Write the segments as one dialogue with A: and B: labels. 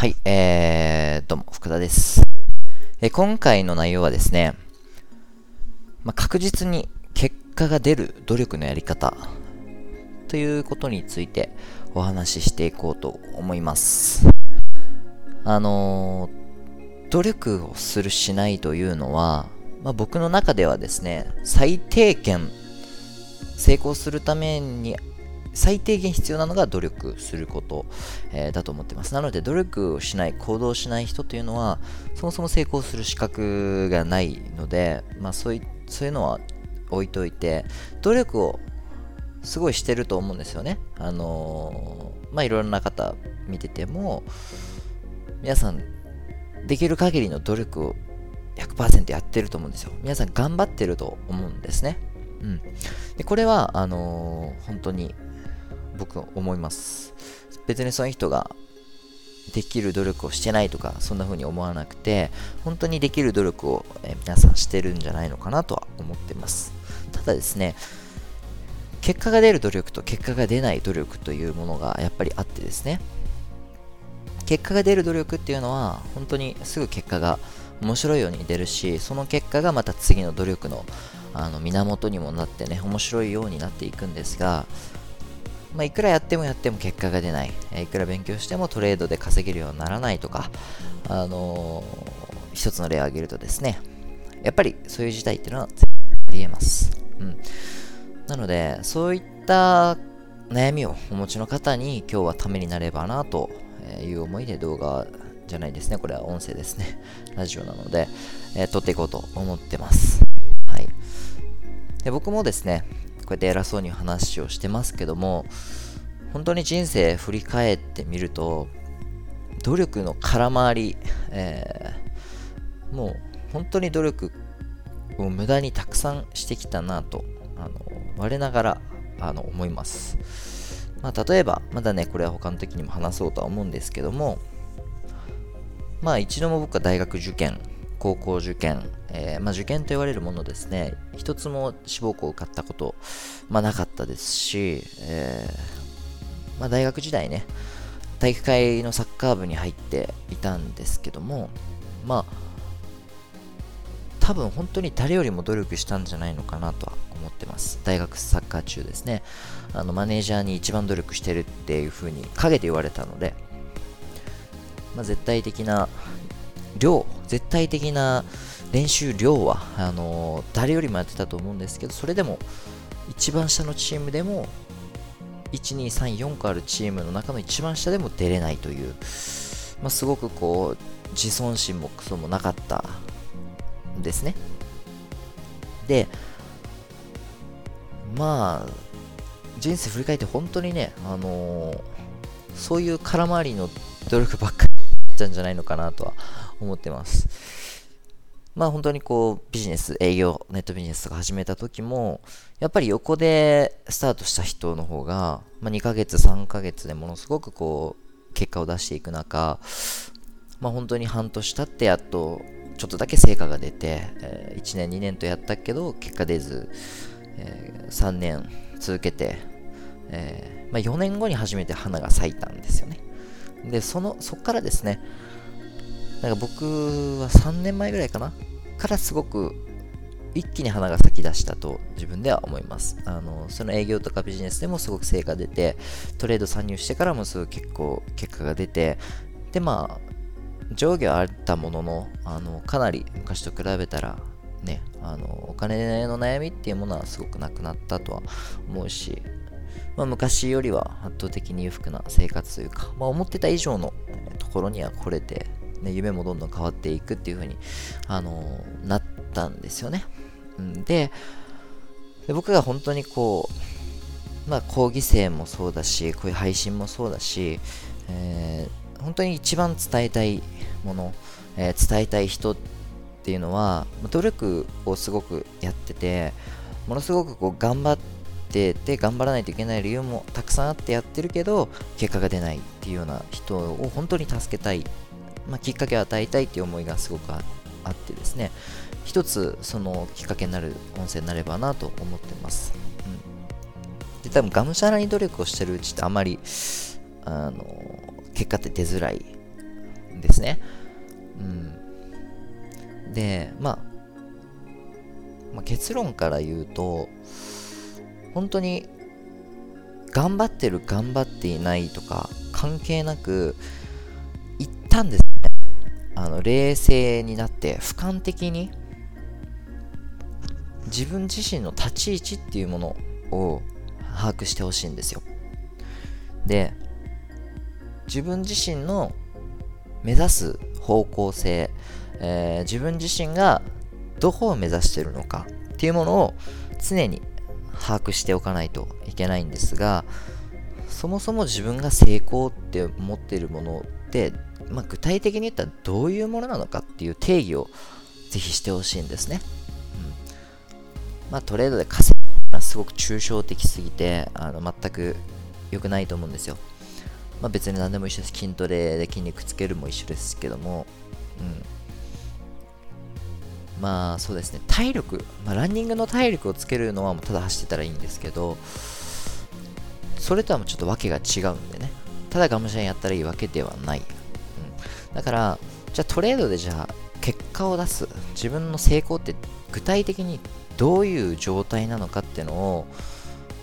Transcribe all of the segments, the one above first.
A: はい、えー、どうも、福田です。え今回の内容はですね、まあ、確実に結果が出る努力のやり方ということについてお話ししていこうと思います。あのー、努力をするしないというのは、まあ、僕の中ではですね、最低限成功するために最低限必要なのが努力すること、えー、だと思ってます。なので、努力をしない、行動しない人というのは、そもそも成功する資格がないので、まあ、そういそういうのは置いといて、努力をすごいしてると思うんですよね。あのー、まあ、いろんな方見てても、皆さん、できる限りの努力を100%やってると思うんですよ。皆さん頑張ってると思うんですね。うん。で、これは、あのー、本当に僕は思います。別にその人ができる努力をしてないとか、そんな風に思わなくて、本当にできる努力を、え皆さんしてるんじゃないのかなとは思ってます。ただですね、結果が出る努力と結果が出ない努力というものがやっぱりあってですね、結果が出る努力っていうのは、本当にすぐ結果が面白いように出るし、その結果がまた次の努力のあの源にもなってね、面白いようになっていくんですが、まあ、いくらやってもやっても結果が出ない、いくら勉強してもトレードで稼げるようにならないとか、あのー、一つの例を挙げるとですね、やっぱりそういう事態っていうのは絶対ありえます。うん。なので、そういった悩みをお持ちの方に今日はためになればなという思いで動画じゃないですね。これは音声ですね。ラジオなので、えー、撮っていこうと思ってます。はい。で僕もですね、こうやって偉そうに話をしてますけども、本当に人生振り返ってみると、努力の空回り、えー、もう本当に努力を無駄にたくさんしてきたなと、あの我ながらあの思います。まあ、例えば、まだね、これは他の時にも話そうとは思うんですけども、まあ一度も僕は大学受験高校受験、えー、まあ、受験と言われるものですね、一つも志望校を受かったこと、まあ、なかったですし、えー、まあ、大学時代ね、体育会のサッカー部に入っていたんですけども、まあ、多分本当に誰よりも努力したんじゃないのかなとは思ってます。大学サッカー中ですね。あのマネージャーに一番努力してるっていう風に陰で言われたので、まあ、絶対的な量、絶対的な練習量は、あの、誰よりもやってたと思うんですけど、それでも、一番下のチームでも、1、2、3、4個あるチームの中の一番下でも出れないという、まあ、すごくこう、自尊心もクソもなかったんですね。で、まあ、人生振り返って本当にね、あのー、そういう空回りの努力ばっかりたんじゃないのかなとは思ってます。まあ本当にこうビジネス、営業、ネットビジネスとか始めた時も、やっぱり横でスタートした人の方が、まあ、2ヶ月、3ヶ月でものすごくこう結果を出していく中、まあ本当に半年経ってやっとちょっとだけ成果が出て、え、1年、2年とやったけど結果出ず、え、3年続けて、え、まあ、4年後に初めて花が咲いたんですよね。で、その、そっからですね、なんか僕は3年前ぐらいかなからすごく一気に花が咲き出したと自分では思います。あの、その営業とかビジネスでもすごく成果出て、トレード参入してからもすぐ結構結果が出て、で、まあ、上下はあったものの、あの、かなり昔と比べたら、ね、あの、お金の悩みっていうものはすごくなくなったとは思うし、まあ、昔よりは圧倒的に裕福な生活というか、まあ、思ってた以上のところには来れて、ね、夢もどんどん変わっていくっていう風に、あのー、なったんですよね。でで、僕が本当にこう、まあ、講義生もそうだし、こういう配信もそうだし、えー、本当に一番伝えたいもの、えー、伝えたい人っていうのは、努力をすごくやってて、ものすごくこう頑張って、ってて頑張らないといけない理由もたくさんあってやってるけど結果が出ないっていうような人を本当に助けたい、まあ、きっかけを与えたいっていう思いがすごくあってですね一つそのきっかけになる音声になればなと思ってます、うん、で多分がむしゃらに努力をしてるうちってあまりあの結果って出づらいですね。うん。で、まあ、まあ、結論から言うと、本当に頑張ってる頑張っていないとか関係なく一旦ですね。あの冷静になって俯瞰的に自分自身の立ち位置っていうものを把握してほしいんですよ。で自分自身の目指す方向性、えー、自分自身がどこを目指してるのかっていうものを常に把握しておかないといけないんですがそもそも自分が成功って思っているものって、まあ、具体的に言ったらどういうものなのかっていう定義をぜひしてほしいんですね、うん。まあ、トレードで稼ぐのはすごく抽象的すぎてあの全く良くないと思うんですよ、まあ、別に何でも一緒です。筋トレで筋肉つけるも一緒ですけども、うん。まあそうですね、体力、まあ、ランニングの体力をつけるのはただ走ってたらいいんですけど、それとはもうちょっと訳が違うんでね、ただがむしゃらやったらいいわけではない。うん、だから、じゃあトレードでじゃあ結果を出す、自分の成功って具体的にどういう状態なのかっていうのを、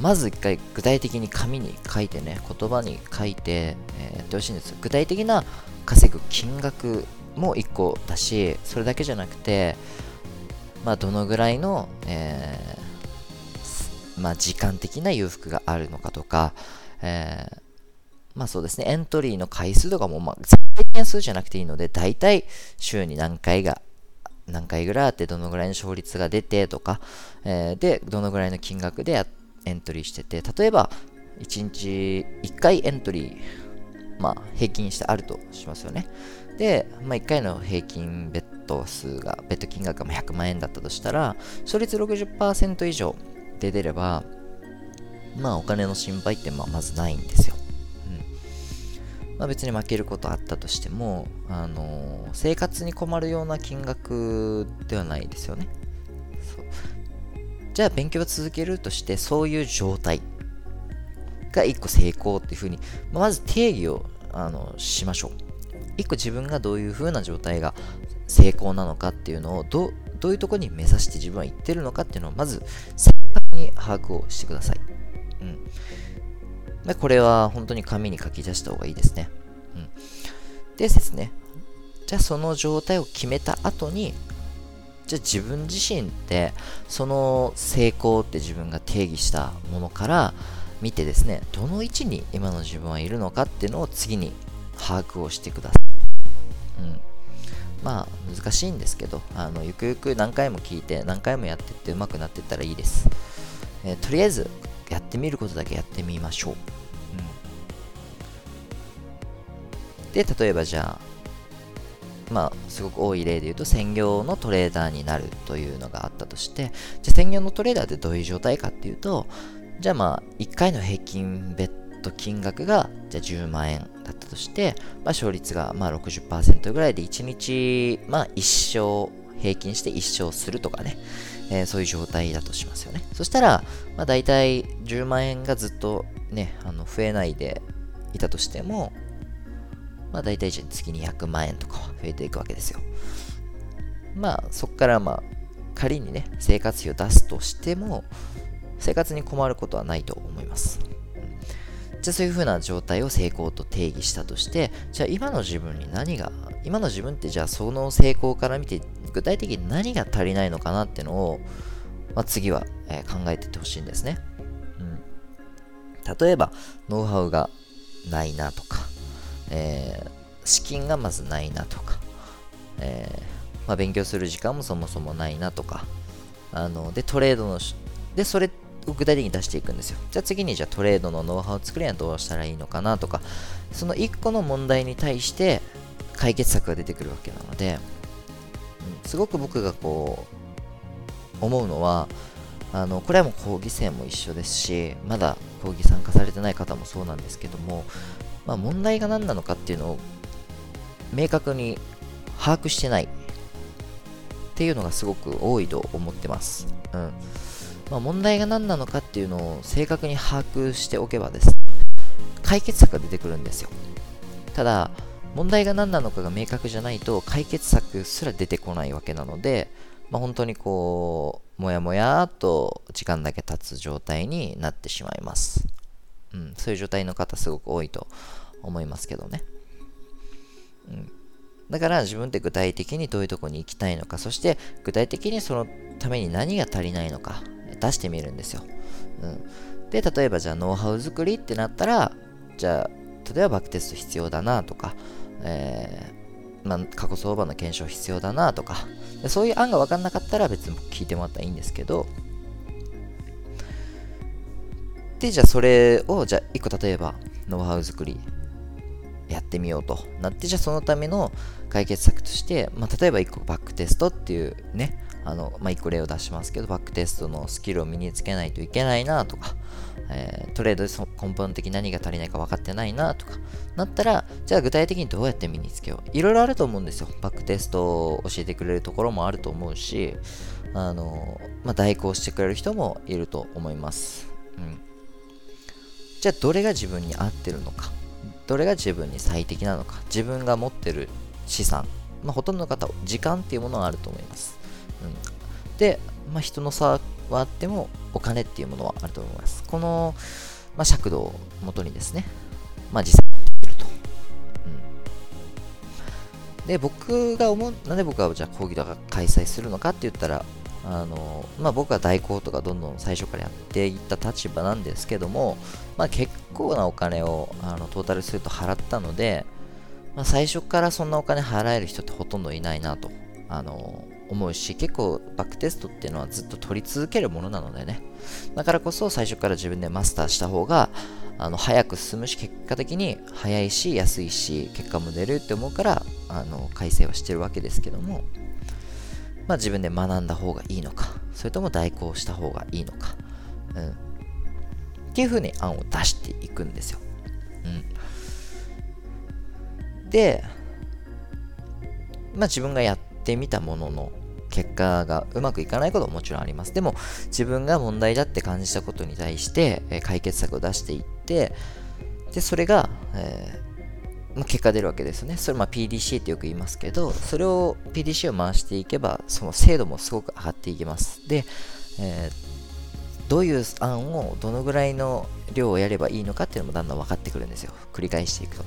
A: まず一回具体的に紙に書いてね、言葉に書いて、えー、やってほしいんです。具体的な稼ぐ金額も1個だし、それだけじゃなくて、まあ、どのぐらいの、えー、まあ、時間的な裕福があるのかとか、えー、まあそうですね、エントリーの回数とかも、まあ、絶対件数じゃなくていいので、大体週に何回が、何回ぐらいあって、どのぐらいの勝率が出てとか、えー、で、どのぐらいの金額でエントリーしてて、例えば、1日1回エントリー、まあ、平均してあるとしますよね。で、まあ、1回の平均ベッド数が、ベッド金額が100万円だったとしたら、勝率60%以上で出れば、まあお金の心配ってまあまずないんですよ。うん。まあ別に負けることあったとしても、あのー、生活に困るような金額ではないですよね。そうじゃあ勉強を続けるとして、そういう状態が1個成功っていうふうに、まず定義をあのしましょう。一個自分がどういう風な状態が成功なのかっていうのをどういうとこに目指して自分は行ってるのかっていうのをまず正確に把握をしてください。うん。でこれは本当に紙に書き出した方がいいですね。うん。でですね、じゃあその状態を決めた後に、じゃあ自分自身ってその成功って自分が定義したものから見てですね、どの位置に今の自分はいるのかっていうのを次に把握をしてください。うん。まあ、難しいんですけど、あの、ゆくゆく何回も聞いて、何回もやってって上手くなっていったらいいです。えー、とりあえず、やってみることだけやってみましょう。うん。で、例えばじゃあ、まあ、すごく多い例で言うと、専業のトレーダーになるというのがあったとして、じゃあ専業のトレーダーってどういう状態かっていうと、じゃあまあ、1回の平均ベッド金額が、じゃあ10万円だったとして、まあ、勝率がまあ60%ぐらいで1日、まあ、1勝、平均して1勝するとかね、えー、そういう状態だとしますよね。そしたら、まあ、大体10万円がずっとね、あの増えないでいたとしても、まあ大体月に100万円とかは増えていくわけですよ。まあそこからまあ仮にね、生活費を出すとしても、生活に困ることはないと思います。じゃあそういう風な状態を成功と定義したとして、じゃあ今の自分に何が、今の自分ってじゃあその成功から見て具体的に何が足りないのかなっていうのを、まあ、次は、えー、考えていってほしいんですね。うん。例えば、ノウハウがないなとか、えー、資金がまずないなとか、えー、まあ、勉強する時間もそもそもないなとか、あの、で、トレードの、で、それを具体的に出していくんですよ。じゃあ次にじゃあトレードのノウハウを作るにはどうしたらいいのかなとか、その1個の問題に対して解決策が出てくるわけなので、うん、すごく僕がこう、思うのは、あの、これはもう講義生も一緒ですし、まだ講義参加されてない方もそうなんですけども、まあ問題が何なのかっていうのを明確に把握してないっていうのがすごく多いと思ってます。うん。まあ、問題が何なのかっていうのを正確に把握しておけばです、解決策が出てくるんですよ。ただ、問題が何なのかが明確じゃないと解決策すら出てこないわけなので、まあ、本当にこう、もやもやと時間だけ経つ状態になってしまいます。うん、そういう状態の方すごく多いと思いますけどね。うん、だから自分って具体的にどういうとこに行きたいのか、そして具体的にそのために何が足りないのか出してみるんですよ。うん、で、例えばじゃあノウハウ作りってなったら、じゃあ例えばバックテスト必要だなとか、えー、まあ、過去相場の検証必要だなとかで、そういう案が分かんなかったら別に聞いてもらったらいいんですけど、で、じゃあそれを、じゃあ1個例えば、ノウハウ作りやってみようとなって、じゃあそのための解決策として、まあ、例えば1個バックテストっていうね、あの、まあ、1個例を出しますけど、バックテストのスキルを身につけないといけないなとか、えー、トレードで根本的に何が足りないか分かってないなとか、なったら、じゃあ具体的にどうやって身につけよう。いろいろあると思うんですよ。バックテストを教えてくれるところもあると思うし、あの、まあ、代行してくれる人もいると思います。うん。じゃあ、どれが自分に合ってるのか。どれが自分に最適なのか。自分が持ってる資産。まあ、ほとんどの方、時間っていうものがあると思います。うん、で、まあ、人の差はあっても、お金っていうものはあると思います。この、まあ、尺度をもとにですね、まあ、実際にできると。うん、で、僕が思う、なんで僕はじゃあ講義とか開催するのかって言ったら、あのまあ、僕は代行とかどんどん最初からやっていった立場なんですけども、まあ、結構なお金をあのトータルすると払ったので、まあ、最初からそんなお金払える人ってほとんどいないなとあの思うし結構バックテストっていうのはずっと取り続けるものなのでねだからこそ最初から自分でマスターした方があの早く進むし結果的に早いし安いし結果も出るって思うからあの改正はしてるわけですけどもまあ、自分で学んだ方がいいのか、それとも代行した方がいいのか、うん。っていうふうに案を出していくんですよ。うん。で、まあ自分がやってみたものの結果がうまくいかないことももちろんあります。でも自分が問題だって感じたことに対して、え解決策を出していって、で、それが、えーま、結果出るわけですね。それま PDC ってよく言いますけど、それを PDC を回していけば、その精度もすごく上がっていきます。で、えー、どういう案をどのぐらいの量をやればいいのかっていうのもだんだん分かってくるんですよ。繰り返していくと。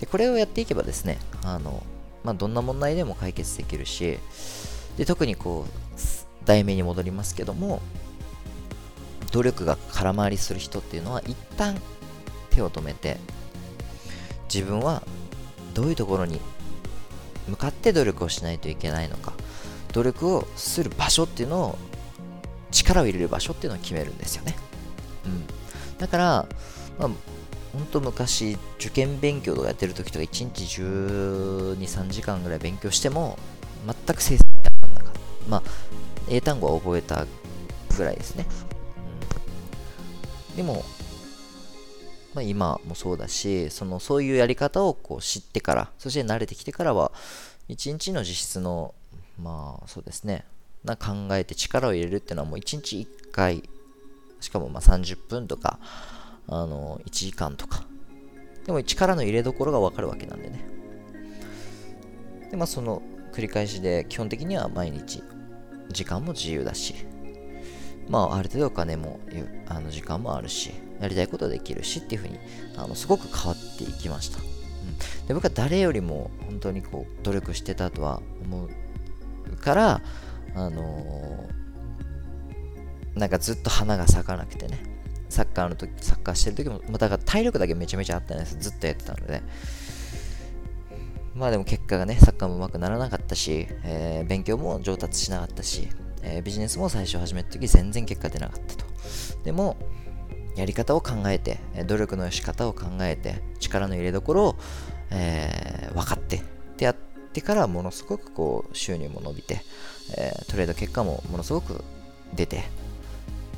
A: で、これをやっていけばですね、あの、まあ、どんな問題でも解決できるし、で、特にこう、題名に戻りますけども、努力が空回りする人っていうのは一旦手を止めて自分はどういうところに向かって努力をしないといけないのか努力をする場所っていうのを力を入れる場所っていうのを決めるんですよね、うん、だから、まあ、本当昔受験勉強とかやってる時とか1日12、3時間ぐらい勉強しても全く成績が上がらなかった。まあ英単語は覚えたぐらいですね、うん、でもまあ、今もそうだしそのそういうやり方をこう知ってからそして慣れてきてからは1日の実質のまあそうですね。な考えて力を入れるっていうのはもう1日1回しかもま30分とかあの1時間とか。でも力の入れどころが分かるわけなんでね。でまあその繰り返しで基本的には毎日時間も自由だし。まあある程度お金もあの時間もあるしやりたいことできるしっていうふうにあのすごく変わっていきました、うん、で僕は誰よりも本当にこう努力してたとは思うからあのー、なんかずっと花が咲かなくてね。サッカーの時サッカーしてる時も、まあ、だから体力だけめちゃめちゃあったんです。ずっとやってたので。まあでも結果がねサッカーもうまくならなかったし、えー、勉強も上達しなかったし、えー、ビジネスも最初始めた時全然結果出なかったと。でもやり方を考えて、努力の仕方を考えて、力の入れどころを、えー、分かって、でやってからものすごくこう収入も伸びて、えー、トレード結果もものすごく出て、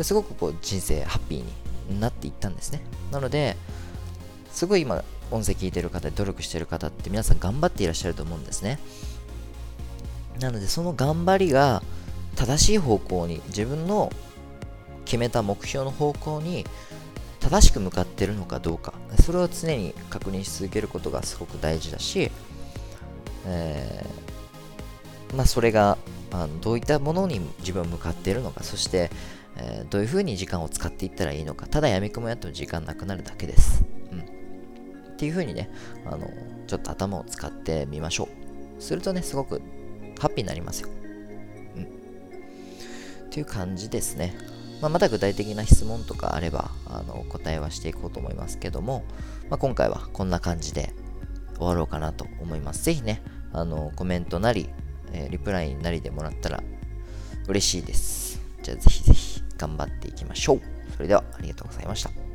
A: すごくこう人生ハッピーになっていったんですね。なので、すごい今、音声聞いてる方努力してる方って皆さん頑張っていらっしゃると思うんですね。なので、その頑張りが正しい方向に自分の決めた目標の方向に正しく向かってるのかどうかそれを常に確認し続けることがすごく大事だし、えー、まあ、それがあのどういったものに自分は向かっているのかそして、えー、どういうふうに時間を使っていったらいいのか。ただやみくもやっても時間なくなるだけです、うん、っていうふうにねあのちょっと頭を使ってみましょう。するとねすごくハッピーになりますよ、うん、っていう感じですね。まあ、また具体的な質問とかあればあの答えはしていこうと思いますけども、まあ、今回はこんな感じで終わろうかなと思います。ぜひね、あのコメントなり、えー、リプライなりでもらったら嬉しいです。じゃあぜひぜひ。頑張っていきましょう。それではありがとうございました。